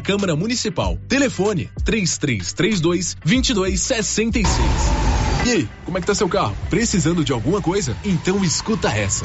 Câmara Municipal. Telefone 3332 2266. E aí, como é que tá seu carro? Precisando de alguma coisa? Então escuta essa.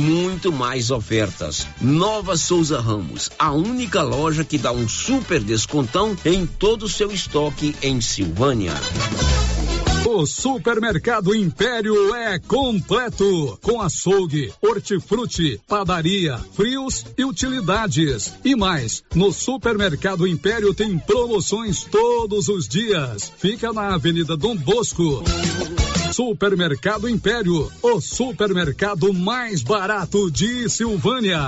muito mais ofertas. Nova Souza Ramos, a única loja que dá um super descontão em todo o seu estoque em Silvânia. O Supermercado Império é completo, com açougue, hortifruti, padaria, frios e utilidades. E mais, no Supermercado Império tem promoções todos os dias. Fica na Avenida Dom Bosco. Supermercado Império, o supermercado mais barato de Silvânia.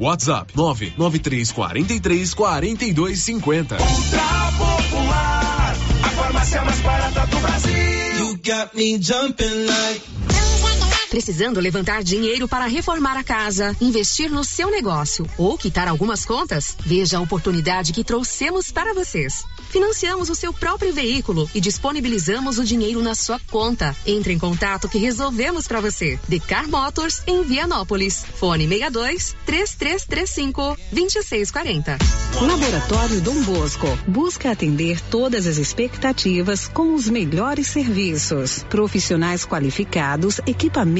WhatsApp 99343 4250. Ultra Popular, a farmácia mais barata do Brasil. You got me jumping like Precisando levantar dinheiro para reformar a casa, investir no seu negócio ou quitar algumas contas? Veja a oportunidade que trouxemos para vocês. Financiamos o seu próprio veículo e disponibilizamos o dinheiro na sua conta. Entre em contato que resolvemos para você. Decar Motors em Vianópolis. Fone 62 3335 2640. Laboratório Dom Bosco busca atender todas as expectativas com os melhores serviços. Profissionais qualificados, equipamentos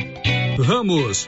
Ramos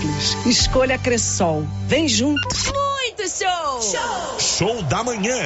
simples. Escolha Cressol. Vem junto. Muito show! Show, show da manhã.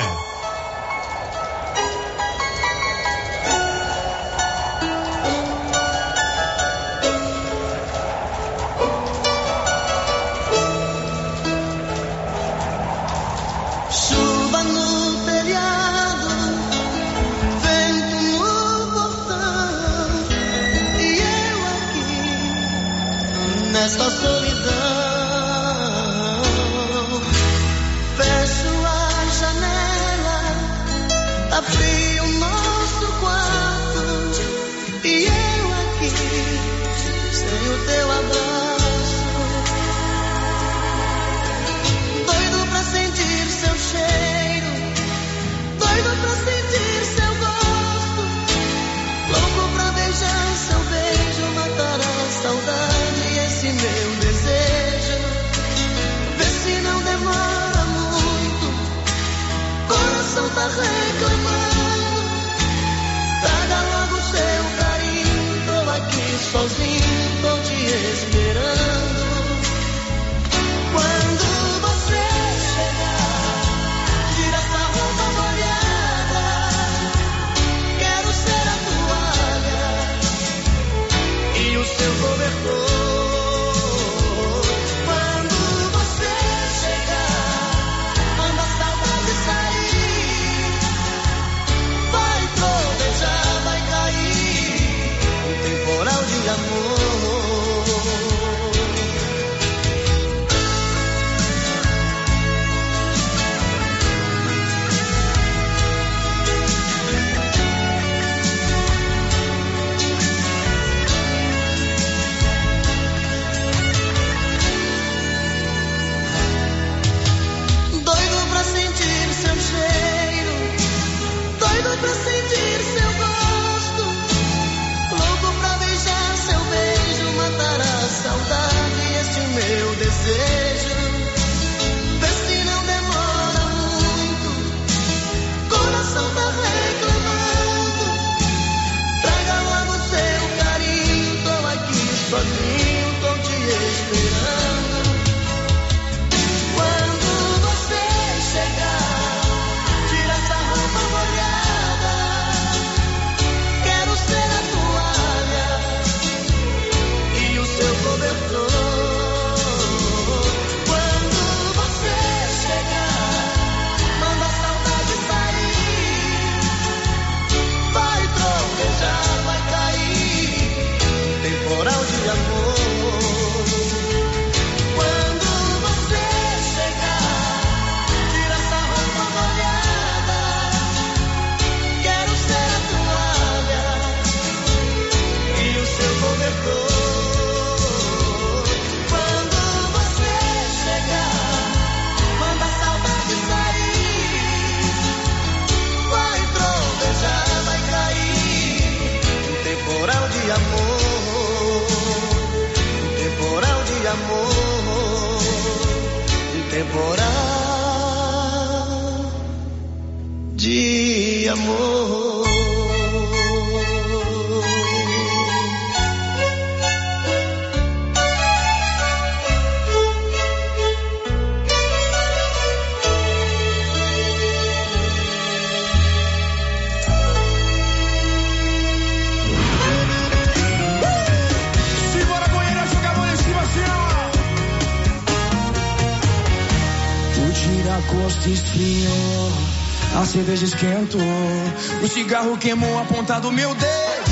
Queimou a ponta do meu dedo.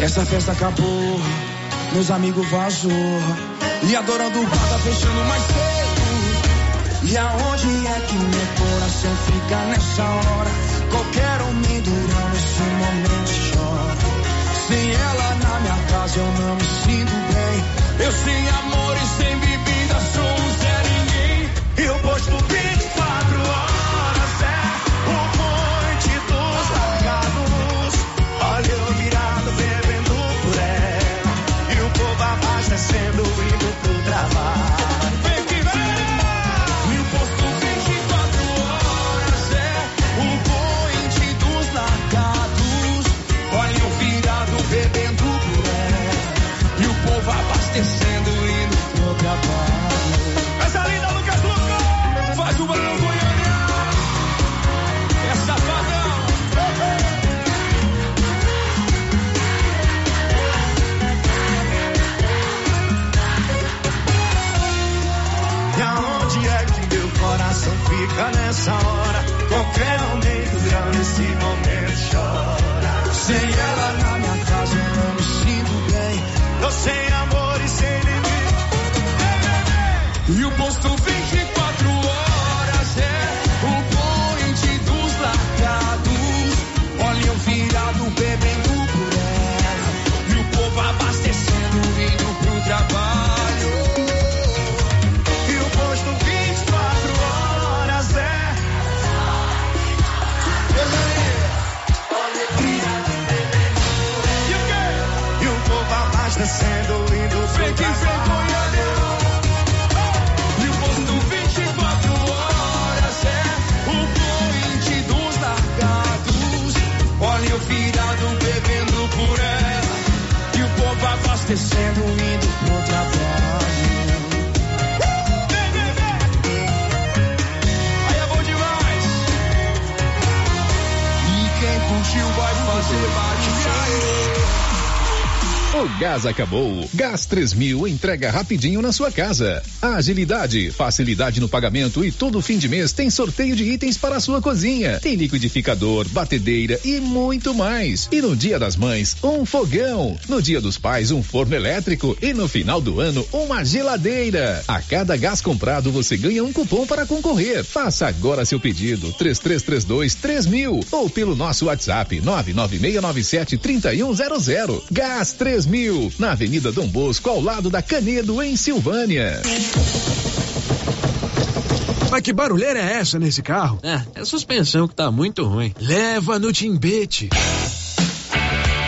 Essa festa acabou, meus amigos vazou, e adorando o bar tá fechando mais cedo. E aonde é que meu coração fica nessa hora? Qualquer homem durante esse momento chora. Sem ela na minha casa eu não me sinto bem. Eu sem amor e sem bebida nessa hora? Qualquer momento grande nesse momento acabou. Gás 3000 entrega rapidinho na sua casa. Agilidade, facilidade no pagamento e todo fim de mês tem sorteio de itens para a sua cozinha. Tem liquidificador, batedeira e muito mais. E no Dia das Mães, um fogão. No Dia dos Pais, um forno elétrico e no final do ano, uma geladeira. A cada gás comprado, você ganha um cupom para concorrer. Faça agora seu pedido 3332 3000 ou pelo nosso WhatsApp 99697 3100. Gás 3000 na Avenida Dom Bosco, ao lado da Canedo, em Silvânia. Mas que barulheira é essa nesse carro? É, é a suspensão que tá muito ruim. Leva no Timbete.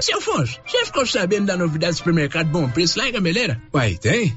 Seu Afonso, você ficou sabendo da novidade do supermercado Bom Preço lá em Gameleira? Uai, tem?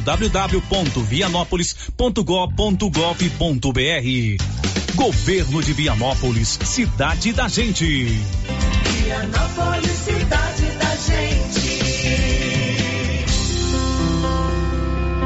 www.vianópolis.gov.gov.br. Governo de Vianópolis, cidade da gente. Vianópolis, cidade da gente.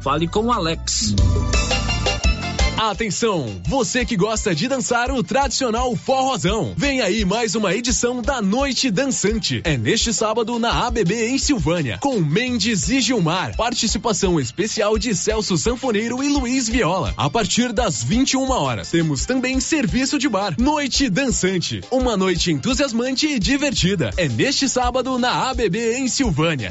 Fale com o Alex. Atenção, você que gosta de dançar o tradicional forrozão. Vem aí mais uma edição da Noite Dançante. É neste sábado na ABB em Silvânia, com Mendes e Gilmar. Participação especial de Celso Sanfoneiro e Luiz Viola. A partir das 21 horas. Temos também serviço de bar. Noite Dançante. Uma noite entusiasmante e divertida. É neste sábado na ABB em Silvânia.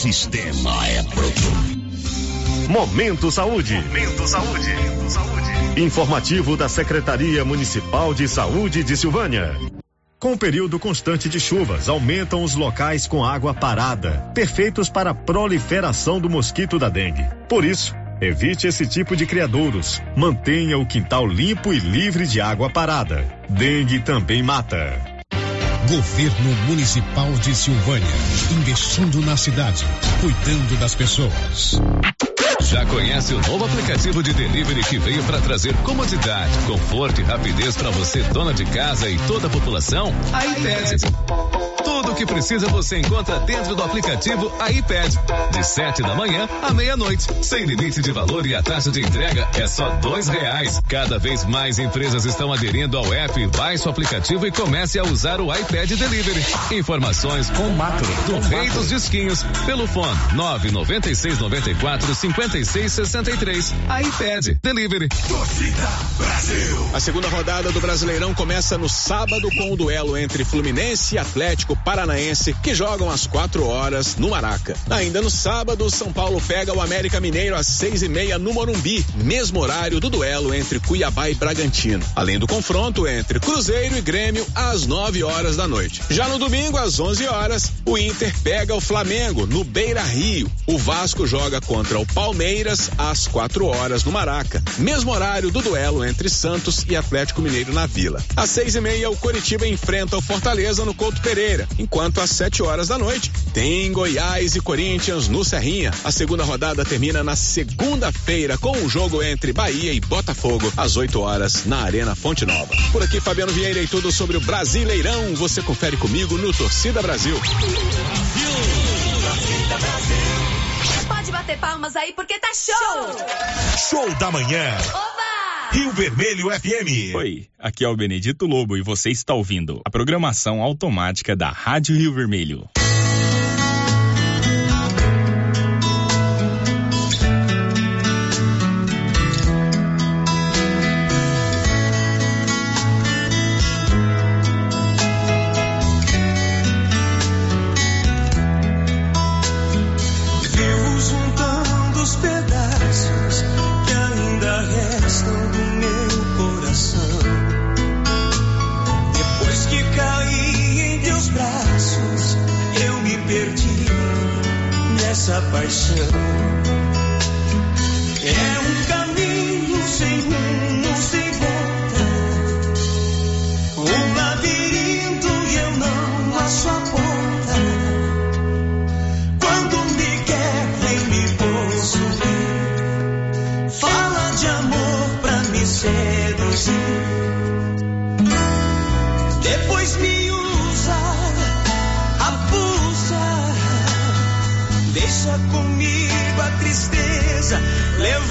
Sistema é pronto. Momento Saúde. Momento Saúde. Saúde. Informativo da Secretaria Municipal de Saúde de Silvânia. Com o período constante de chuvas, aumentam os locais com água parada, perfeitos para a proliferação do mosquito da dengue. Por isso, evite esse tipo de criadouros. Mantenha o quintal limpo e livre de água parada. Dengue também mata. Governo Municipal de Silvânia, investindo na cidade, cuidando das pessoas. Já conhece o novo aplicativo de delivery que veio para trazer comodidade, conforto e rapidez para você, dona de casa e toda a população? A iPad. Tudo o que precisa você encontra dentro do aplicativo iPad. De 7 da manhã à meia-noite. Sem limite de valor e a taxa de entrega é só dois reais. Cada vez mais empresas estão aderindo ao app. Baixe o aplicativo e comece a usar o iPad Delivery. Informações com Macro, do Rei dos Disquinhos, pelo fone 996 94 56 63. iPad Delivery. Torcida Brasil. A segunda rodada do Brasileirão começa no sábado com o duelo entre Fluminense e Atlético Paranaense, que jogam às quatro horas no Maraca. Ainda no sábado, São Paulo pega o América Mineiro às seis e meia no Morumbi, mesmo horário do duelo entre Cuiabá e Bragantino. Além do confronto entre Cruzeiro e Grêmio às nove horas da noite. Já no domingo, às onze horas, o Inter pega o Flamengo no Beira Rio. O Vasco joga contra o Palmeiras às quatro horas no Maraca, mesmo horário do duelo entre Santos e Atlético Mineiro na Vila. Às seis e meia, o Coritiba enfrenta o Fortaleza no Couto Pereira, enquanto às sete horas da noite tem Goiás e Corinthians no Serrinha. A segunda rodada termina na segunda-feira com o um jogo entre Bahia e Botafogo às 8 horas na Arena Fonte Nova. Por aqui, Fabiano Vieira e tudo sobre o Brasileirão. Você confere comigo no Torcida Brasil. Pode bater palmas aí porque tá show! Show da manhã. Oba! Rio Vermelho FM. Oi, aqui é o Benedito Lobo e você está ouvindo a programação automática da Rádio Rio Vermelho. Tristeza, leva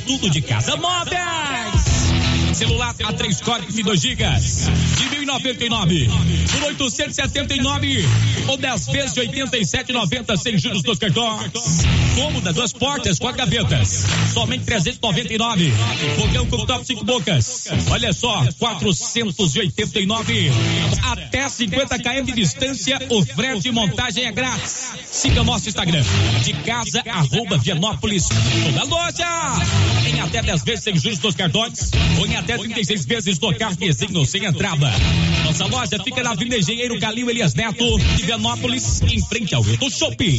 tudo de casa móveis. Celular A3 Corp de 2 gigas de 1099 por 879 ou 10 vezes de 87,90 sem juros dos cartões. Cômoda, duas portas, quatro gavetas, somente 399. Fogão com top 5 bocas. Olha só, 489 até 50 km de distância. O frete e montagem é grátis. Siga nosso Instagram de casa arroba Vianópolis. Toda loja até 10 vezes sem juros dos cartões ou em até 36 vezes no cartezinho sem entrada. Nossa loja fica na Avenida Engenheiro Calil Elias Neto, de em frente ao Hilton Shopping.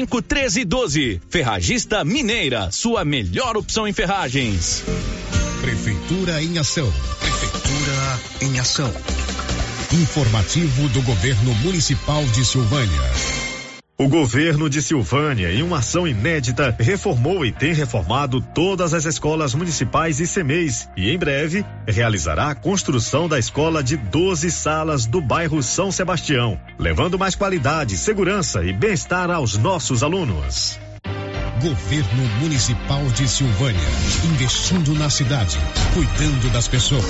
1312. Ferragista Mineira, sua melhor opção em ferragens. Prefeitura em ação. Prefeitura em ação. Informativo do Governo Municipal de Silvânia. O governo de Silvânia, em uma ação inédita, reformou e tem reformado todas as escolas municipais e CEMEIs e, em breve, realizará a construção da escola de 12 salas do bairro São Sebastião, levando mais qualidade, segurança e bem-estar aos nossos alunos. Governo Municipal de Silvânia. Investindo na cidade, cuidando das pessoas.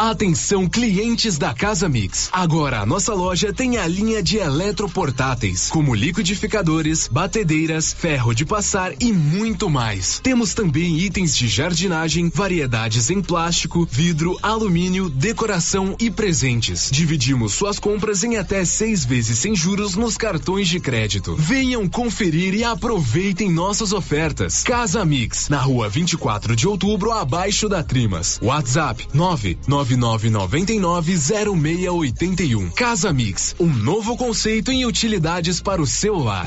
Atenção clientes da Casa Mix. Agora a nossa loja tem a linha de eletroportáteis, como liquidificadores, batedeiras, ferro de passar e muito mais. Temos também itens de jardinagem, variedades em plástico, vidro, alumínio, decoração e presentes. Dividimos suas compras em até seis vezes sem juros nos cartões de crédito. Venham conferir e aproveitem nossas ofertas. Casa Mix, na rua 24 de outubro, abaixo da Trimas. WhatsApp 999990681. Casa Mix, um novo conceito em utilidades para o celular.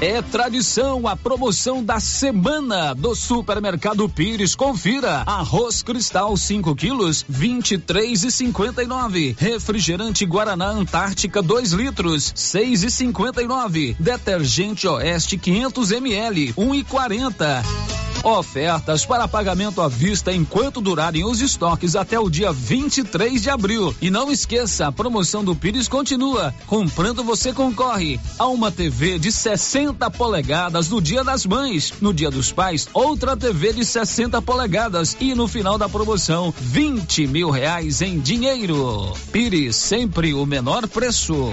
É tradição a promoção da semana do Supermercado Pires. Confira: arroz cristal 5 quilos, 23 e 59. Refrigerante Guaraná Antártica 2 litros, 6 e 59. Detergente Oeste 500 ml, 1 e 40. Ofertas para pagamento à vista enquanto durarem os estoques até o dia 23 de abril. E não esqueça, a promoção do Pires continua. Comprando você concorre a uma TV de 60 polegadas no Dia das Mães. No Dia dos Pais, outra TV de 60 polegadas. E no final da promoção, 20 mil reais em dinheiro. Pires, sempre o menor preço.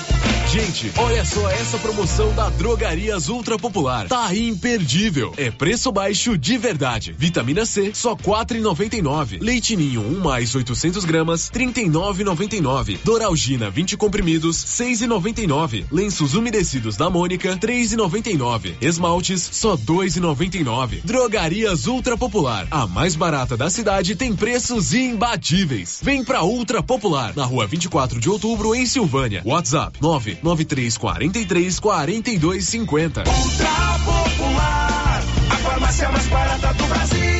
Gente, olha só essa promoção da Drogarias Ultra Popular. Tá imperdível. É preço baixo de verdade. Vitamina C, só quatro e noventa nove. Leite Ninho, 1 um mais 800 gramas, trinta e nove. Doralgina, 20 comprimidos, seis e noventa e nove. Lenços umedecidos da Mônica, três e noventa e nove. Esmaltes, só dois e noventa e nove. Drogarias Ultra Popular, a mais barata da cidade, tem preços imbatíveis. Vem pra Ultra Popular, na rua 24 de outubro, em Silvânia. WhatsApp, nove 9343 4250. Ultra Popular, a farmácia mais barata do Brasil.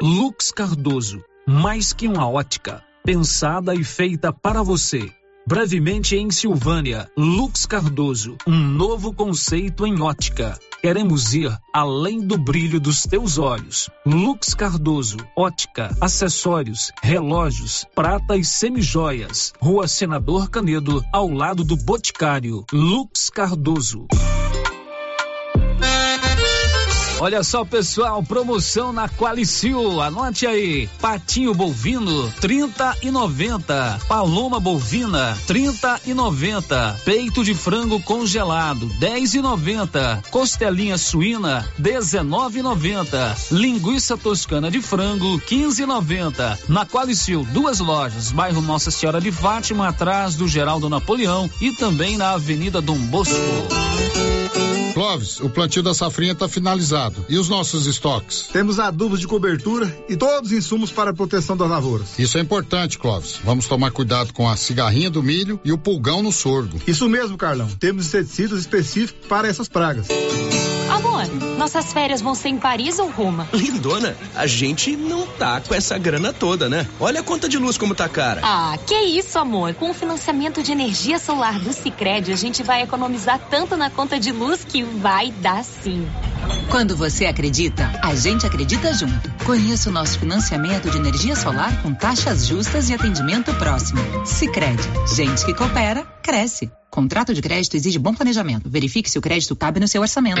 Lux Cardoso, mais que uma ótica, pensada e feita para você. Brevemente em Silvânia, Lux Cardoso, um novo conceito em ótica. Queremos ir além do brilho dos teus olhos. Lux Cardoso, ótica, acessórios, relógios, prata e semijoias. Rua Senador Canedo, ao lado do Boticário. Lux Cardoso. Olha só, pessoal, promoção na Qualicil. Anote aí. Patinho bovino, 30 e 90. Paloma bovina, 30 e 90. Peito de frango congelado, 10 e 90. Costelinha suína, 19 e 90. Linguiça toscana de frango, 15 e 90. Na Qualicil, duas lojas, bairro Nossa Senhora de Fátima, atrás do Geraldo Napoleão e também na Avenida Dom Bosco. Clóvis, o plantio da safrinha está finalizado. E os nossos estoques? Temos adubos de cobertura e todos os insumos para a proteção das lavouras. Isso é importante, Clóvis. Vamos tomar cuidado com a cigarrinha do milho e o pulgão no sorgo. Isso mesmo, Carlão. Temos inseticidas específicos para essas pragas. Amor, nossas férias vão ser em Paris ou Roma? Lindona, a gente não tá com essa grana toda, né? Olha a conta de luz como tá cara. Ah, que isso, amor. Com o financiamento de energia solar do Sicredi, a gente vai economizar tanto na conta de luz que vai dar sim. Quando você acredita, a gente acredita junto. Conheça o nosso financiamento de energia solar com taxas justas e atendimento próximo. Sicredi, gente que coopera, cresce. Contrato de crédito exige bom planejamento. Verifique se o crédito cabe no seu orçamento.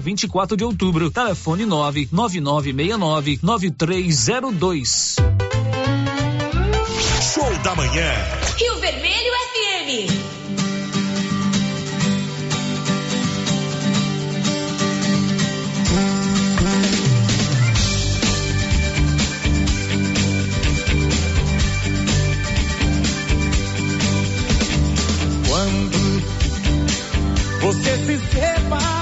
24 de outubro. Telefone 99969 9302. Show da manhã. Rio Vermelho FM. Quando você se separou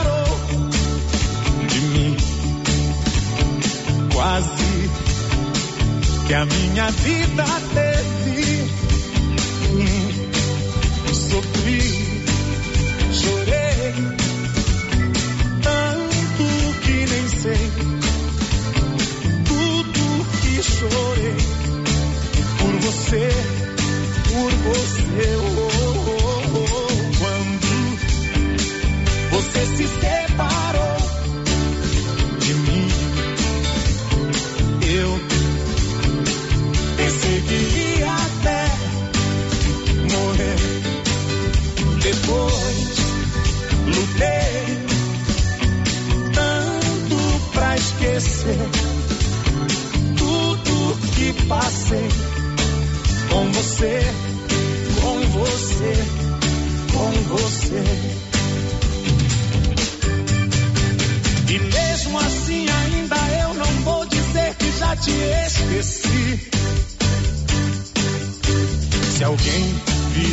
quase que a minha vida teve fim. Sofri, chorei, tanto que nem sei tudo que chorei por você, por você. oh, oh, oh, oh. Quando você se separou pensei que ia até morrer. Depois lutei tanto pra esquecer tudo que passei com você.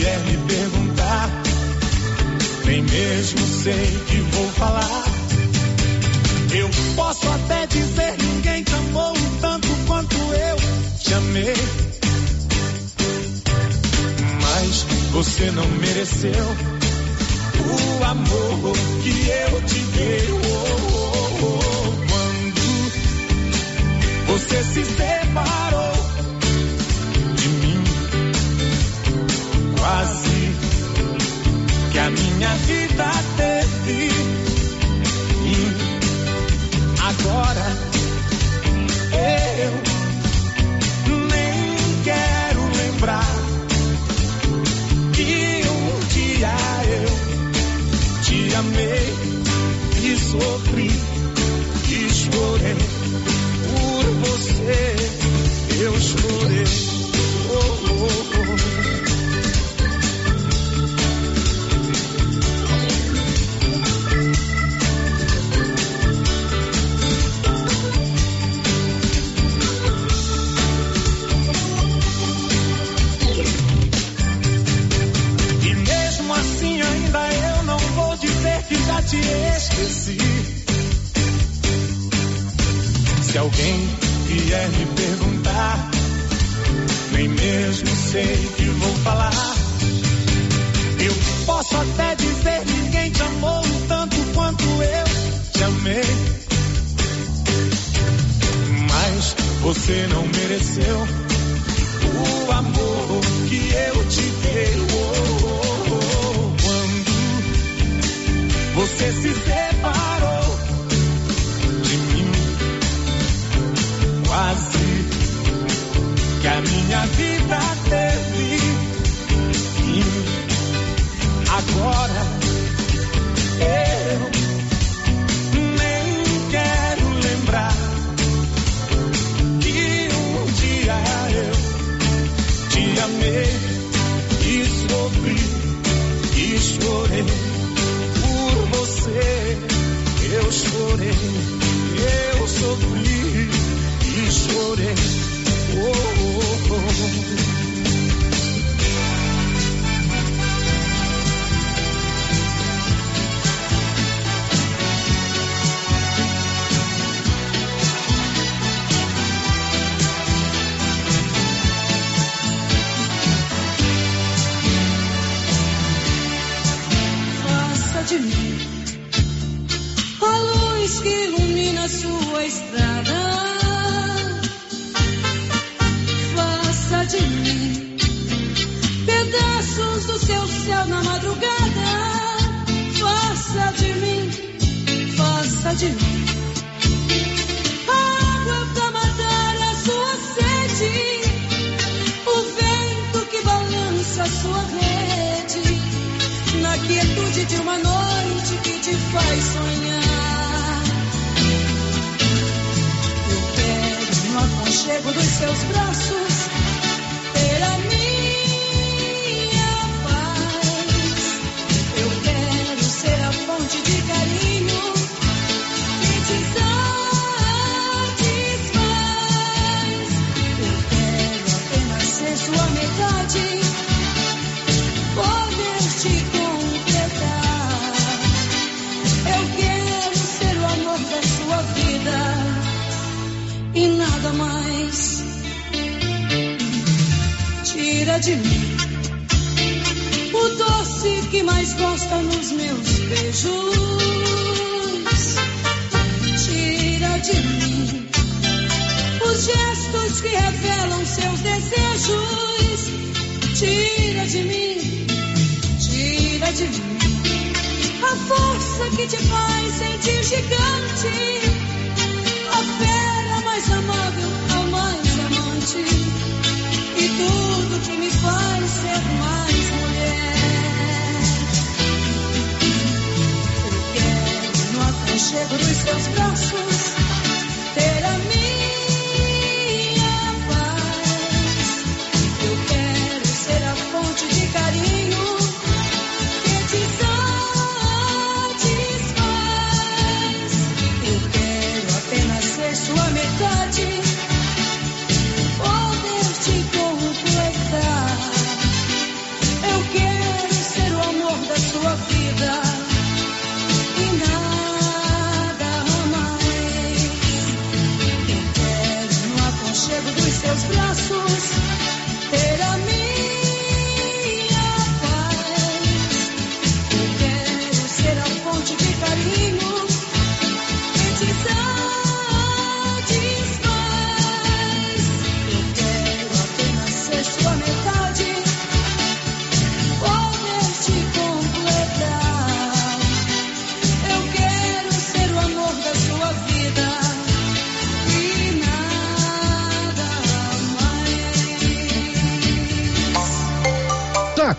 vier me perguntar, nem mesmo sei que vou falar. Eu posso até dizer: ninguém te amou tanto quanto eu te amei. Mas você não mereceu.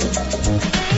Thank you.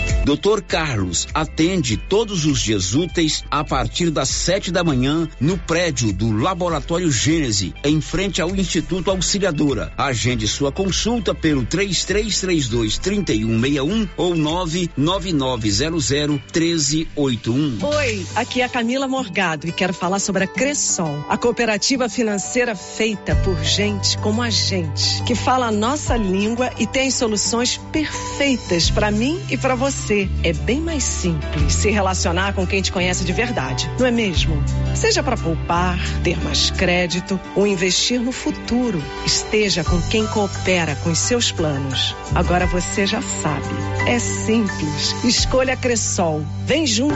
Doutor Carlos atende todos os dias úteis a partir das sete da manhã no prédio do Laboratório Gênese, em frente ao Instituto Auxiliadora. Agende sua consulta pelo 3332 3161 ou 99900 1381. Oi, aqui é a Camila Morgado e quero falar sobre a Cressol, a cooperativa financeira feita por gente como a gente, que fala a nossa língua e tem soluções perfeitas para mim e para você você, é bem mais simples se relacionar com quem te conhece de verdade, não é mesmo? Seja para poupar, ter mais crédito ou investir no futuro, esteja com quem coopera com os seus planos. Agora você já sabe. É simples. Escolha Cressol. Vem junto.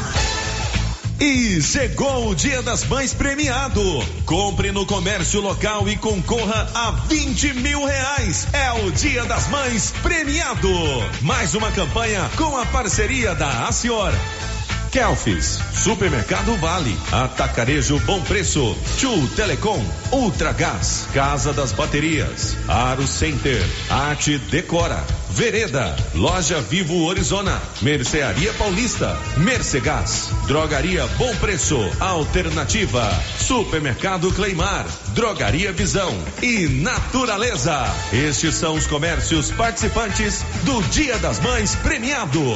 E chegou o Dia das Mães premiado. Compre no comércio local e concorra a 20 mil reais. É o Dia das Mães premiado. Mais uma campanha com a parceria da Acior. Kelfis, Supermercado Vale, Atacarejo Bom Preço, Tchu Telecom, Ultra Gás, Casa das Baterias, Aro Center, Arte Decora, Vereda, Loja Vivo Orizona, Mercearia Paulista, Mercegás, Drogaria Bom Preço, Alternativa, Supermercado Cleimar, Drogaria Visão e Naturaleza. Estes são os comércios participantes do Dia das Mães premiado.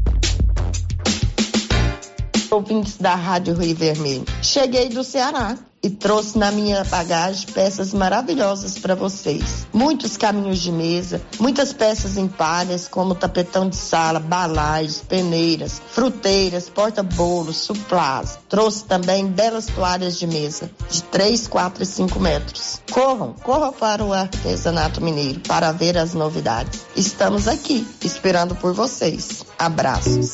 Ouvintes da Rádio Rio Vermelho. Cheguei do Ceará e trouxe na minha bagagem peças maravilhosas para vocês. Muitos caminhos de mesa, muitas peças em palhas, como tapetão de sala, balais, peneiras, fruteiras, porta-bolos, suplás. Trouxe também belas toalhas de mesa, de 3, 4 e 5 metros. Corram, corram para o artesanato mineiro para ver as novidades. Estamos aqui, esperando por vocês. Abraços.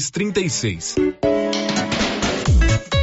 36.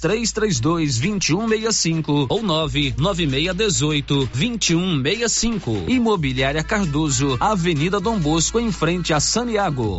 3332 2165 ou 99618 2165. Imobiliária Cardoso, Avenida Dom Bosco, em frente a Saniago.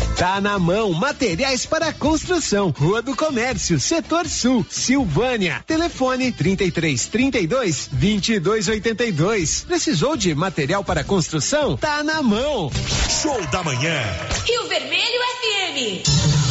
Tá na mão, materiais para construção, Rua do Comércio, Setor Sul, Silvânia. Telefone 33 32 22 82. Precisou de material para construção? Tá na mão. Show da manhã. Rio Vermelho FM.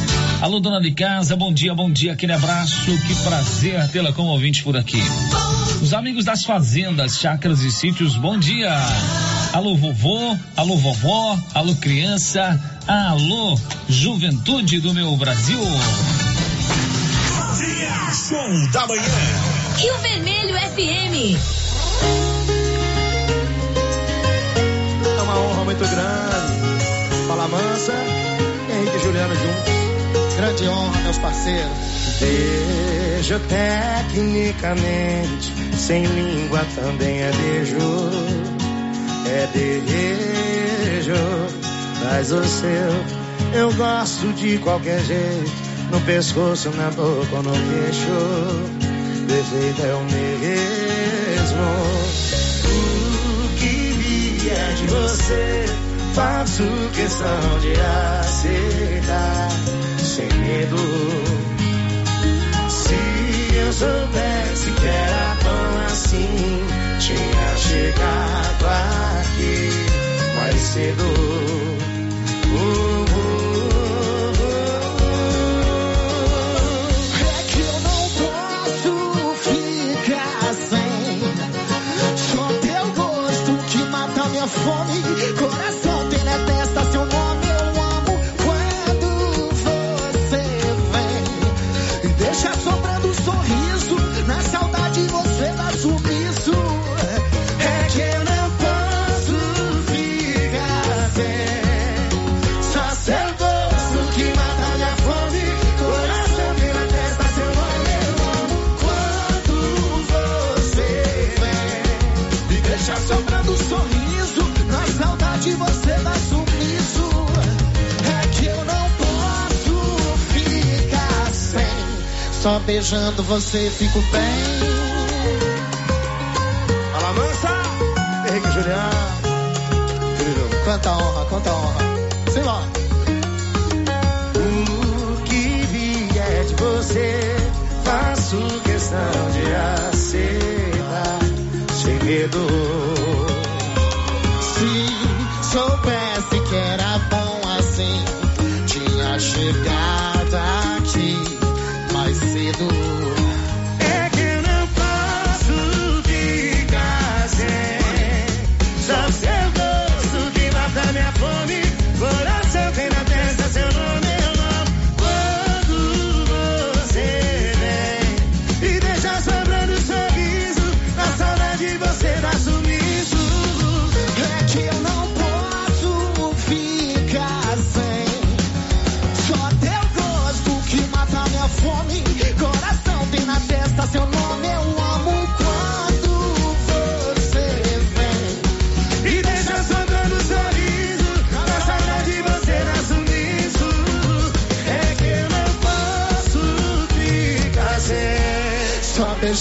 Alô, dona de casa, bom dia, bom dia, aquele abraço, que prazer tê-la como ouvinte por aqui. Os amigos das fazendas, chácaras e sítios, bom dia. Alô, vovô, alô, vovó, alô, criança, alô, juventude do meu Brasil. Dia Show da Manhã. Rio Vermelho FM. É uma honra muito grande. Fala Mansa, Henrique e Juliano juntos grande honra, meus parceiros. Beijo tecnicamente, sem língua também é beijo. É beijo, mas o seu eu gosto de qualquer jeito. No pescoço, na boca ou no queixo, defeito é o mesmo. O que viria de você? faço questão de aceitar sem medo. Se eu soubesse que era tão assim, tinha chegado aqui mais cedo. Uh Só beijando você fico bem. Alamança, Henrique Juliano. Quanta honra, quanta honra. Simbora. O que vier de você, faço questão de aceitar. Sem medo. Se soubesse que era bom assim, tinha chegado. querido.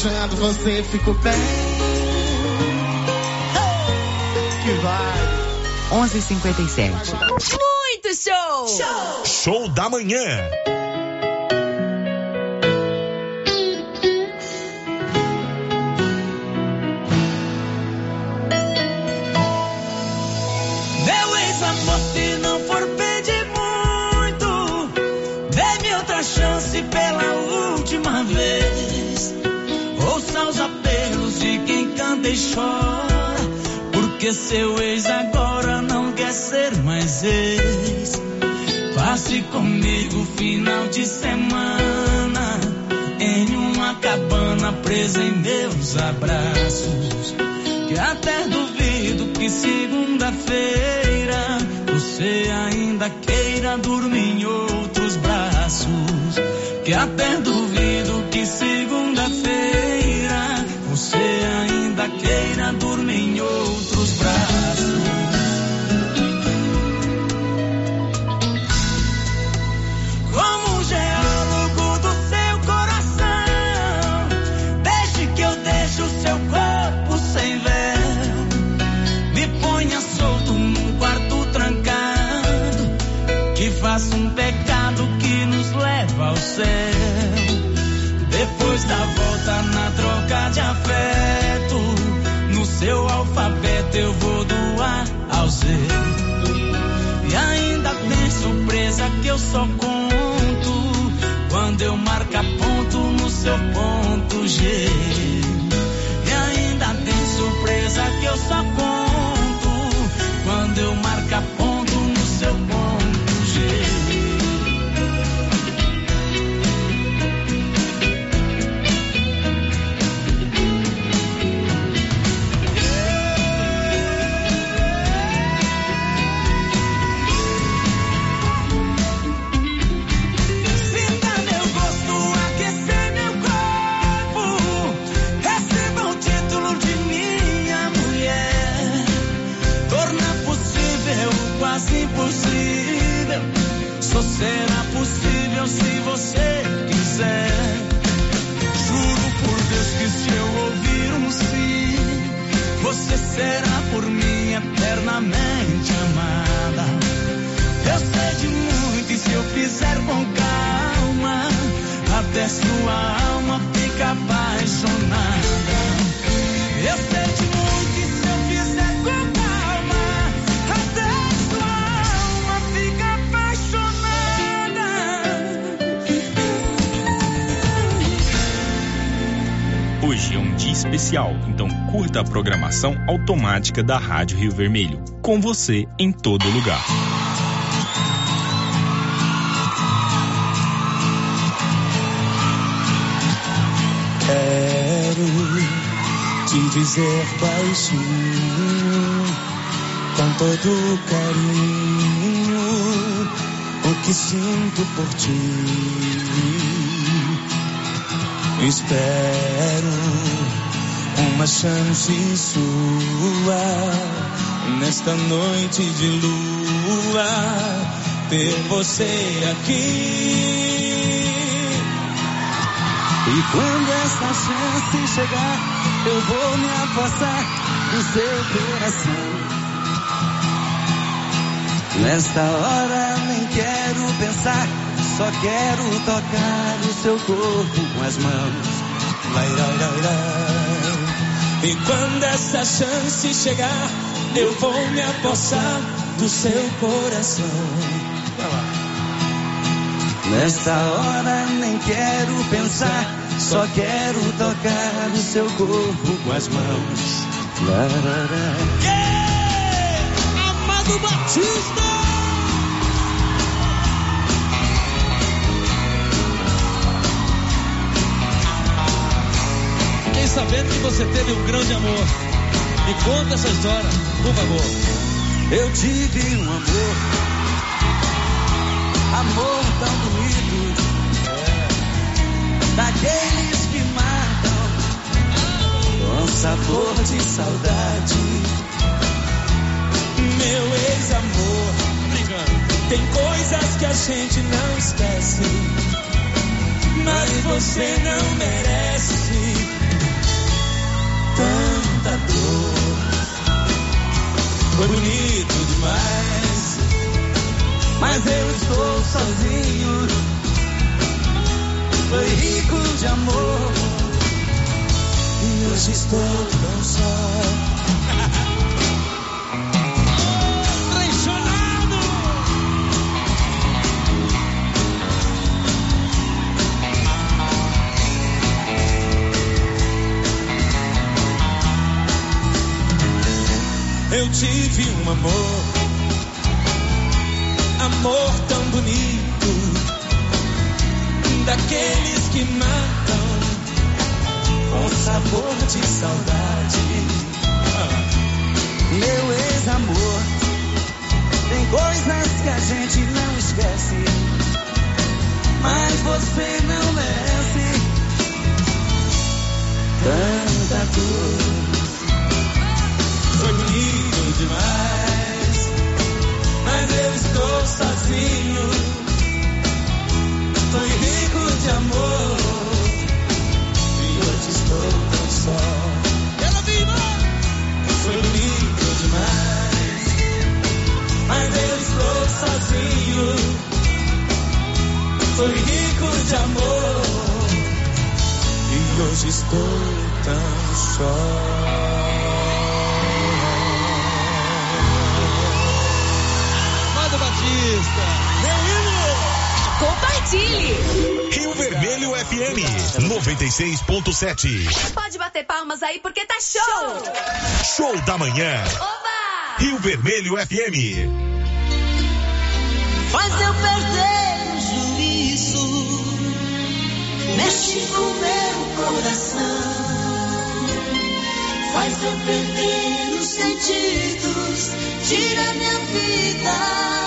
beijando você ficou bem. Que vai. 11:57. Muito show. Show. Show da manhã. pela Deus chora, porque seu ex agora não quer ser mais ex. Passe comigo final de semana, em uma cabana presa em meus abraços. Que até duvido que segunda-feira você ainda queira dormir em outros braços. Que até duvido será por mim eternamente amada. Eu sei de muito e se eu fizer com calma, até sua alma fica apaixonada. Eu sei de muito e se eu fizer com calma, até sua alma fica apaixonada. Hoje é um dia especial, então curta a programação automática da Rádio Rio Vermelho. Com você em todo lugar. Quero te dizer baixinho, com todo carinho, o que sinto por ti. Espero uma chance sua nesta noite de lua ter você aqui. E quando essa chance chegar, eu vou me afastar do seu coração. Nesta hora nem quero pensar, só quero tocar o seu corpo com as mãos. Lai, lai, lai. E quando essa chance chegar, eu vou me apossar do seu coração. Nesta hora nem quero pensar, só quero tocar o seu corpo com as mãos. Larará. Amado Batista! Você teve um grande amor. Me conta essa história, por favor. Eu tive um amor, amor tão bonito, daqueles que matam. Com sabor de saudade. Meu ex-amor, tem coisas que a gente não esquece, mas você não merece Foi bonito demais, mas eu estou sozinho. Foi rico de amor e hoje estou tão só. Eu tive um amor, amor tão bonito, daqueles que matam com sabor de saudade. Meu ex-amor, tem coisas que a gente não esquece, mas você não merece tanta dor. Foi bonito demais, mas eu estou sozinho. Foi rico de amor e hoje estou tão só. Ela viva! Foi bonito demais, mas eu estou sozinho. Foi rico de amor e hoje estou tão só. Hino! Compartilhe! Rio Vermelho FM 96.7. Pode bater palmas aí porque tá show! Show da manhã. Oba! Rio Vermelho FM. Faz eu perder o juízo, mexe com meu coração. Faz eu perder os sentidos, tira minha vida,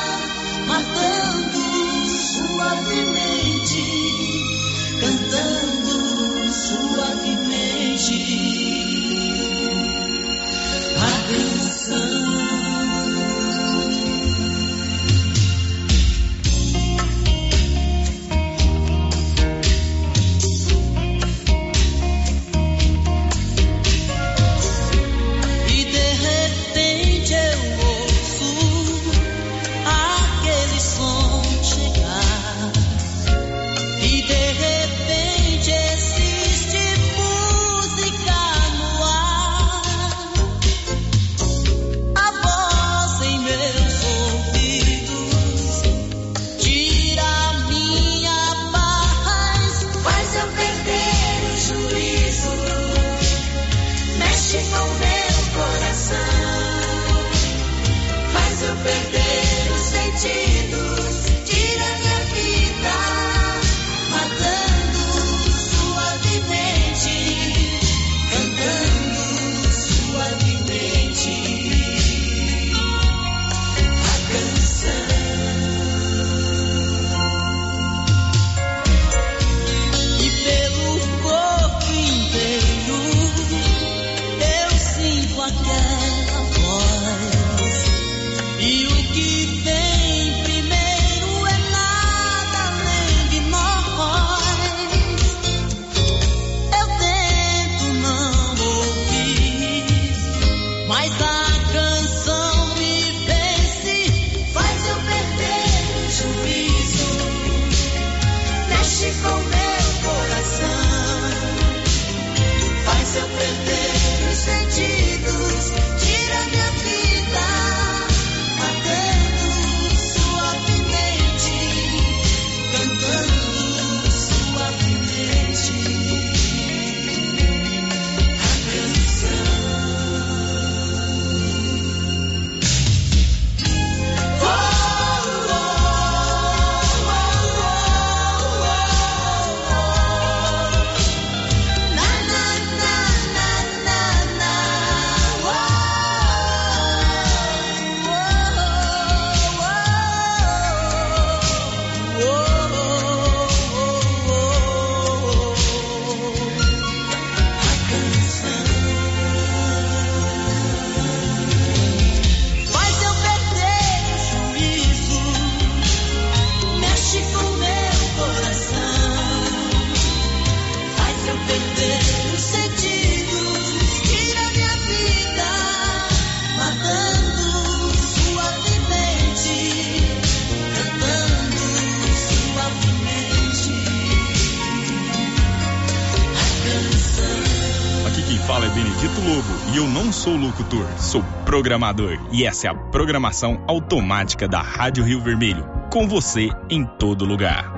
sou locutor, sou programador e essa é a programação automática da Rádio Rio Vermelho, com você em todo lugar.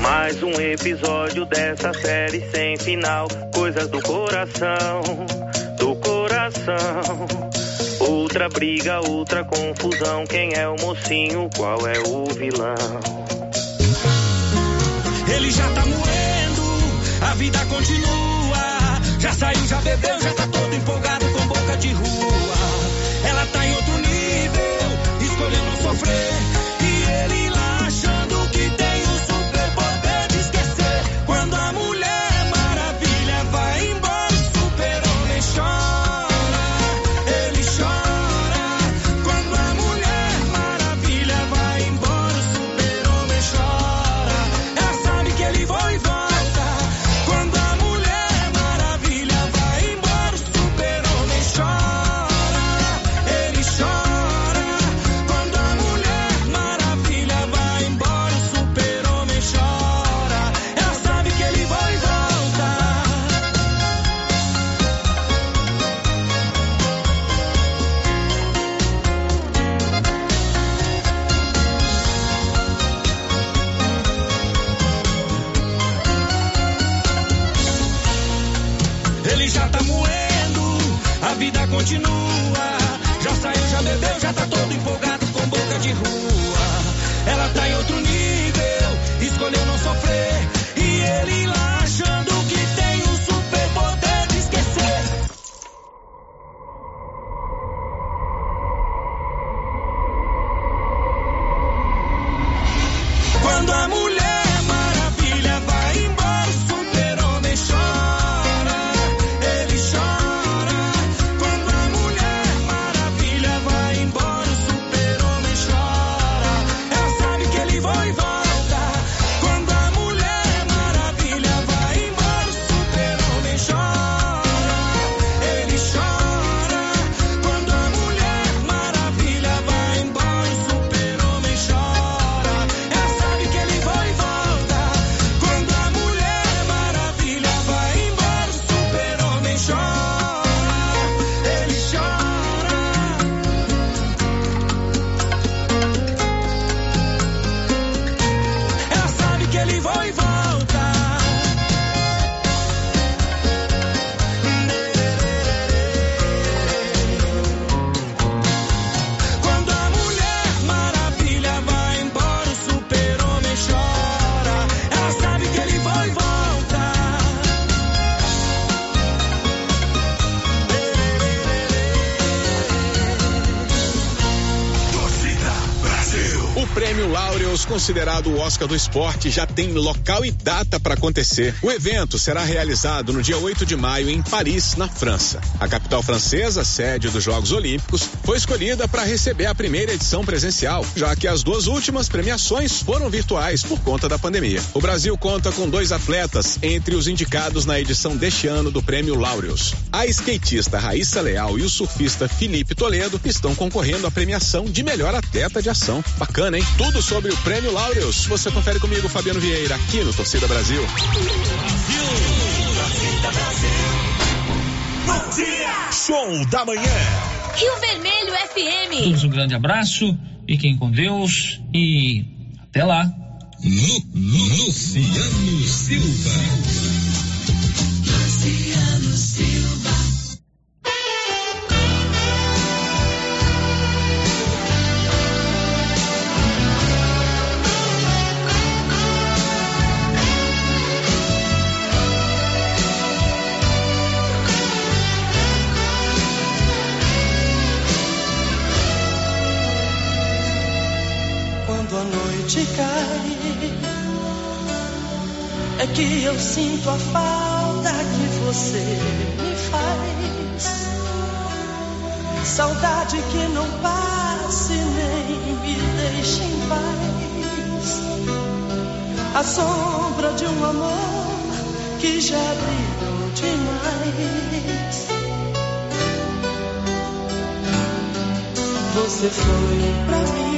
Mais um episódio dessa série sem final, coisas do coração, do coração Outra briga, outra confusão. Quem é o mocinho, qual é o vilão? Ele já tá morrendo, a vida continua. Já saiu, já bebeu, já tá todo empolgado com boca de rua. Ela tá em outro nível, escolheu não sofrer. Considerado o Oscar do esporte, já tem local e data para acontecer. O evento será realizado no dia 8 de maio em Paris, na França. A capital francesa, sede dos Jogos Olímpicos, foi escolhida para receber a primeira edição presencial, já que as duas últimas premiações foram virtuais por conta da pandemia. O Brasil conta com dois atletas entre os indicados na edição deste ano do Prêmio Laureus. A skatista Raíssa Leal e o surfista Felipe Toledo estão concorrendo à premiação de melhor atleta de ação. Bacana, hein? Tudo sobre o Prêmio Laureus. Você confere comigo, Fabiano Vieira, aqui no Torcida Brasil. Show da manhã. Rio Vermelho FM. Todos um grande abraço, fiquem com Deus e até lá. Luciano Silva. Luciano Silva. Que eu sinto a falta que você me faz. Saudade que não passe nem me deixe em paz. A sombra de um amor que já brilhou demais. Você foi pra mim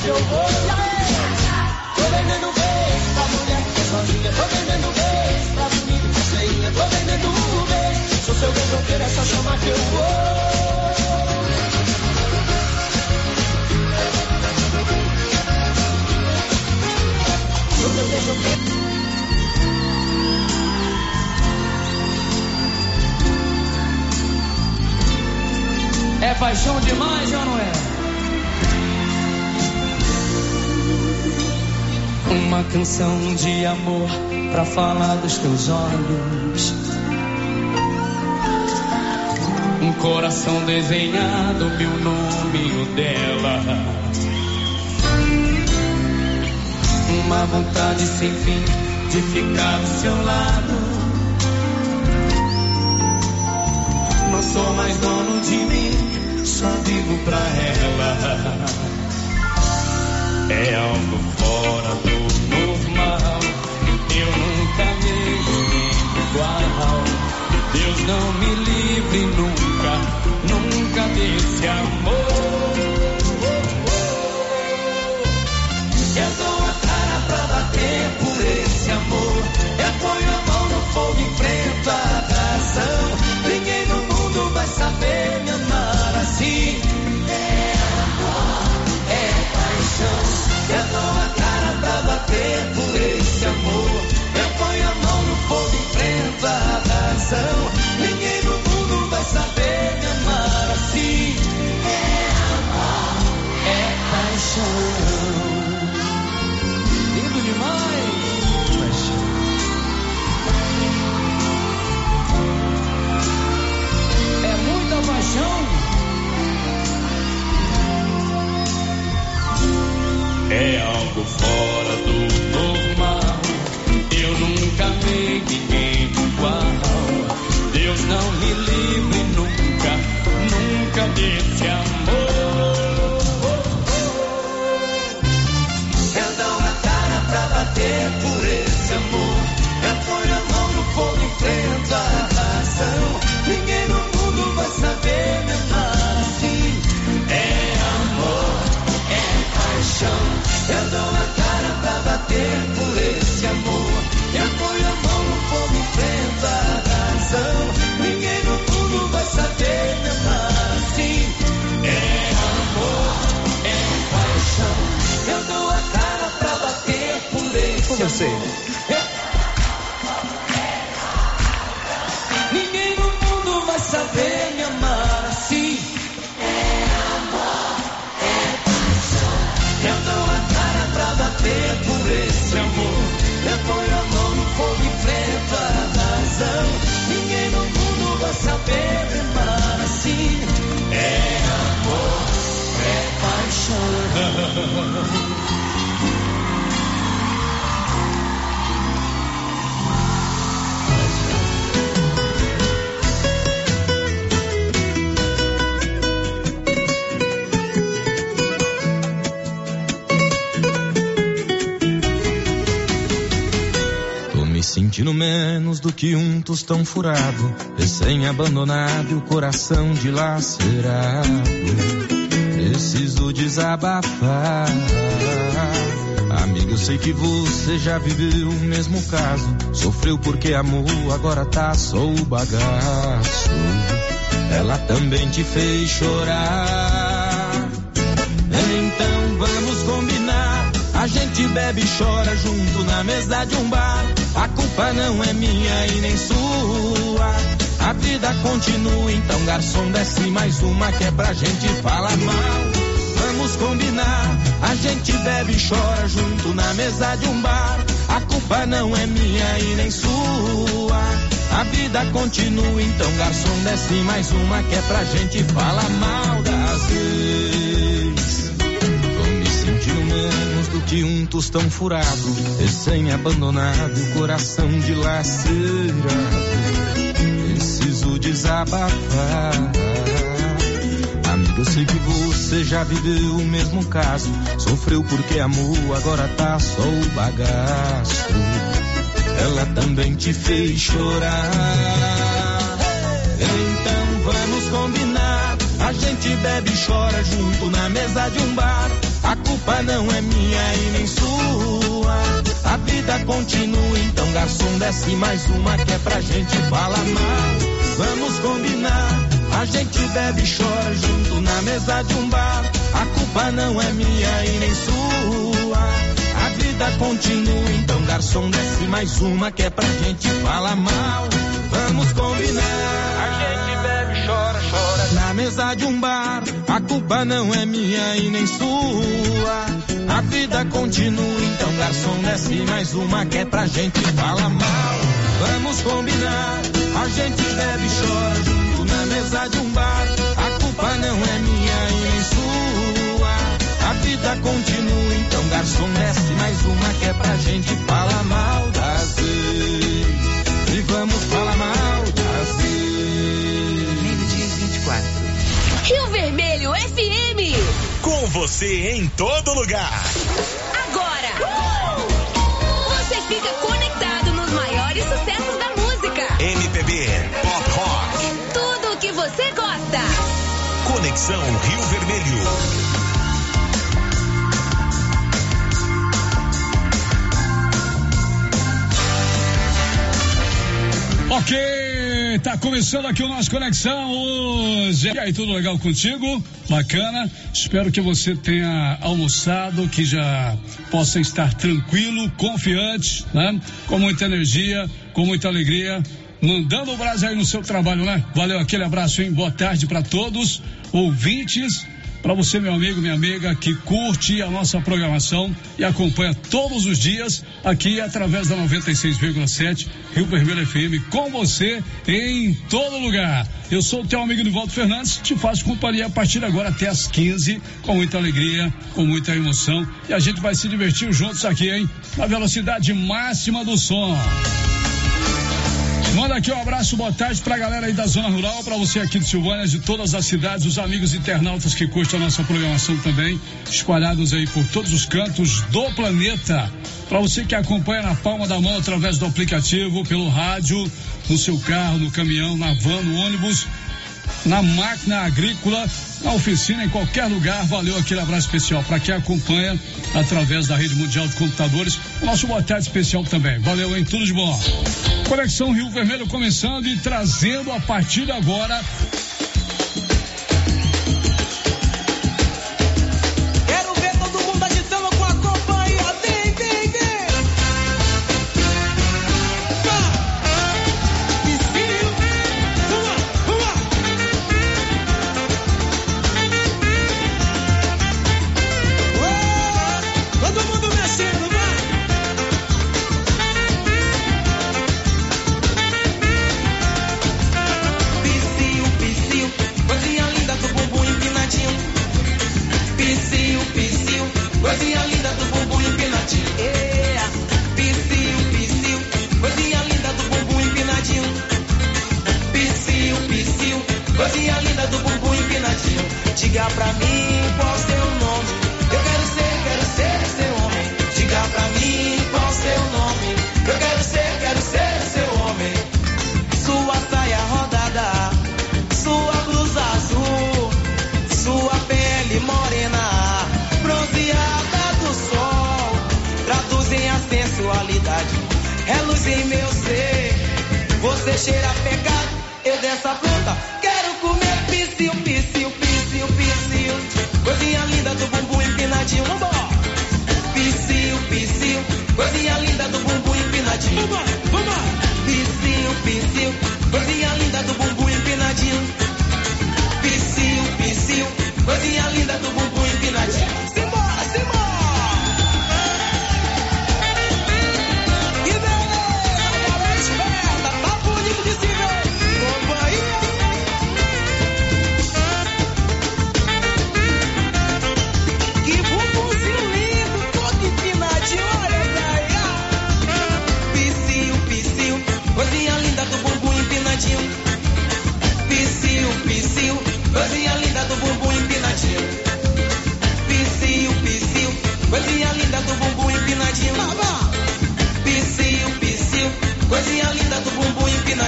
hoje eu vou. Tô vendendo vez pra mulher que é sozinha. Tô vendendo vez pra menino que ceinha. Tô vendendo vez. Sou seu gasoteiro, é só chamar que eu vou. Sou seu gasoteiro. É paixão demais ou não é? uma canção de amor para falar dos teus olhos. Um coração desenhado, meu nome o dela. Uma vontade sem fim de ficar do seu lado. Não sou mais dono de mim, só vivo pra ela. É algo fora do igual. Que Deus não me livre nunca, nunca desse amor. comecei. Ninguém no mundo vai saber me amar assim. É amor, é paixão. Eu dou a cara pra bater por esse amor. Eu ponho a mão no fogo e enfrento a razão. Ninguém no mundo vai saber me amar assim. É amor, é paixão. menos do que um tostão furado, recém-abandonado e o coração dilacerado. Preciso desabafar. Amigo, eu sei que você já viveu o mesmo caso. Sofreu porque amou, agora tá só o bagaço. Ela também te fez chorar. Gente bebe e chora junto na mesa de um bar. A culpa não é minha e nem sua. A vida continua, então garçom desce mais uma que é pra gente falar mal. Vamos combinar, a gente bebe e chora junto na mesa de um bar. A culpa não é minha e nem sua. A vida continua, então garçom desce mais uma que é pra gente falar mal das que um tostão furado, recém-abandonado, coração dilacerado. Preciso desabafar. Amigo, eu sei que você já viveu o mesmo caso. Sofreu porque amou, agora tá só o bagaço. Ela também te fez chorar. Então vamos combinar. A gente bebe e chora junto na mesa de um bar. A culpa não é minha e nem sua. A vida continua, então garçom desce mais uma que é pra gente falar mal. Vamos combinar. A gente bebe e chora junto na mesa de um bar. A culpa não é minha e nem sua. A vida continua, então garçom desce mais uma que é pra gente falar mal. Vamos combinar. A gente bebe, chora, chora na mesa de um bar. A culpa não é minha e nem sua. A vida continua, então garçom desce mais uma que é pra gente falar mal. Vamos combinar. A gente bebe e chora junto na mesa de um bar. A culpa não é minha e nem sua. A vida continua, então garçom desce mais uma que é pra gente falar mal das vezes. E vamos falar mal das vezes. Meio-dia e 24. Rio Vermelho você em todo lugar. Agora. Você fica conectado nos maiores sucessos da música. MPB, Pop Rock. Tudo o que você gosta. Conexão Rio Vermelho. Ok, tá começando aqui o nosso Conexão hoje. E aí, tudo legal contigo? Bacana. Espero que você tenha almoçado, que já possa estar tranquilo, confiante, né? Com muita energia, com muita alegria. Mandando o braço aí no seu trabalho, né? Valeu, aquele abraço, hein? Boa tarde para todos, ouvintes. Para você, meu amigo, minha amiga, que curte a nossa programação e acompanha todos os dias aqui através da 96,7 Rio Vermelho FM, com você em todo lugar. Eu sou o teu amigo Nivaldo Fernandes, te faço companhia a partir de agora até às 15, com muita alegria, com muita emoção. E a gente vai se divertir juntos aqui, hein? Na velocidade máxima do som. Manda aqui um abraço, boa tarde pra galera aí da Zona Rural, pra você aqui de Silvânia, de todas as cidades, os amigos internautas que curtem a nossa programação também, espalhados aí por todos os cantos do planeta. Pra você que acompanha na palma da mão através do aplicativo, pelo rádio, no seu carro, no caminhão, na van, no ônibus, na máquina agrícola, na oficina, em qualquer lugar. Valeu aquele abraço especial para quem acompanha através da rede mundial de computadores. O nosso boa tarde especial também. Valeu, hein? Tudo de bom. Conexão Rio Vermelho começando e trazendo a partir de agora. Coisinha linda do bumbum empinadinho. Diga pra mim qual seu nome. Eu quero ser, quero ser seu homem. Diga pra mim qual seu nome. Eu quero ser, quero ser seu homem. Sua saia rodada, sua blusa azul, sua pele morena, bronzeada do sol. Traduzem a sensualidade, É luz em meu ser. Você cheira a bumbum empinadinho. Vambora, vambora. Piscio, piscio, coisinha linda do bumbum empinadinho. Piscio, piscio, coisinha linda do bumbum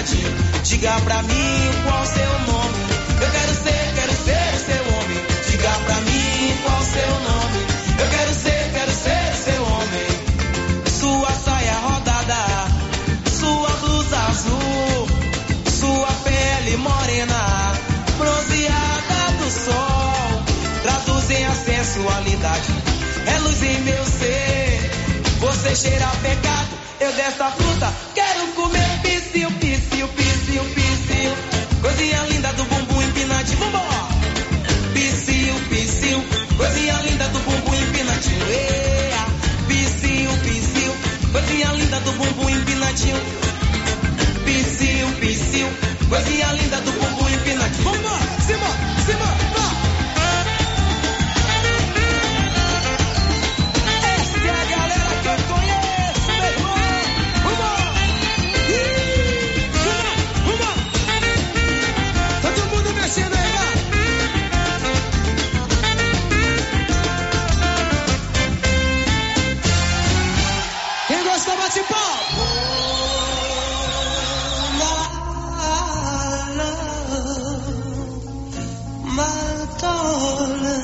empinadinho. Diga pra mim qual seu nome. Eu quero ser, quero ser seu homem. Diga pra mim qual seu nome. Eu quero ser, quero ser seu homem. Sua saia rodada, sua blusa azul, sua pele morena, bronzeada do sol, traduzem a sensualidade. É luz em meu ser, você cheira pecado. Eu dessa fruta gatinho. piciu, psiu, coisinha linda do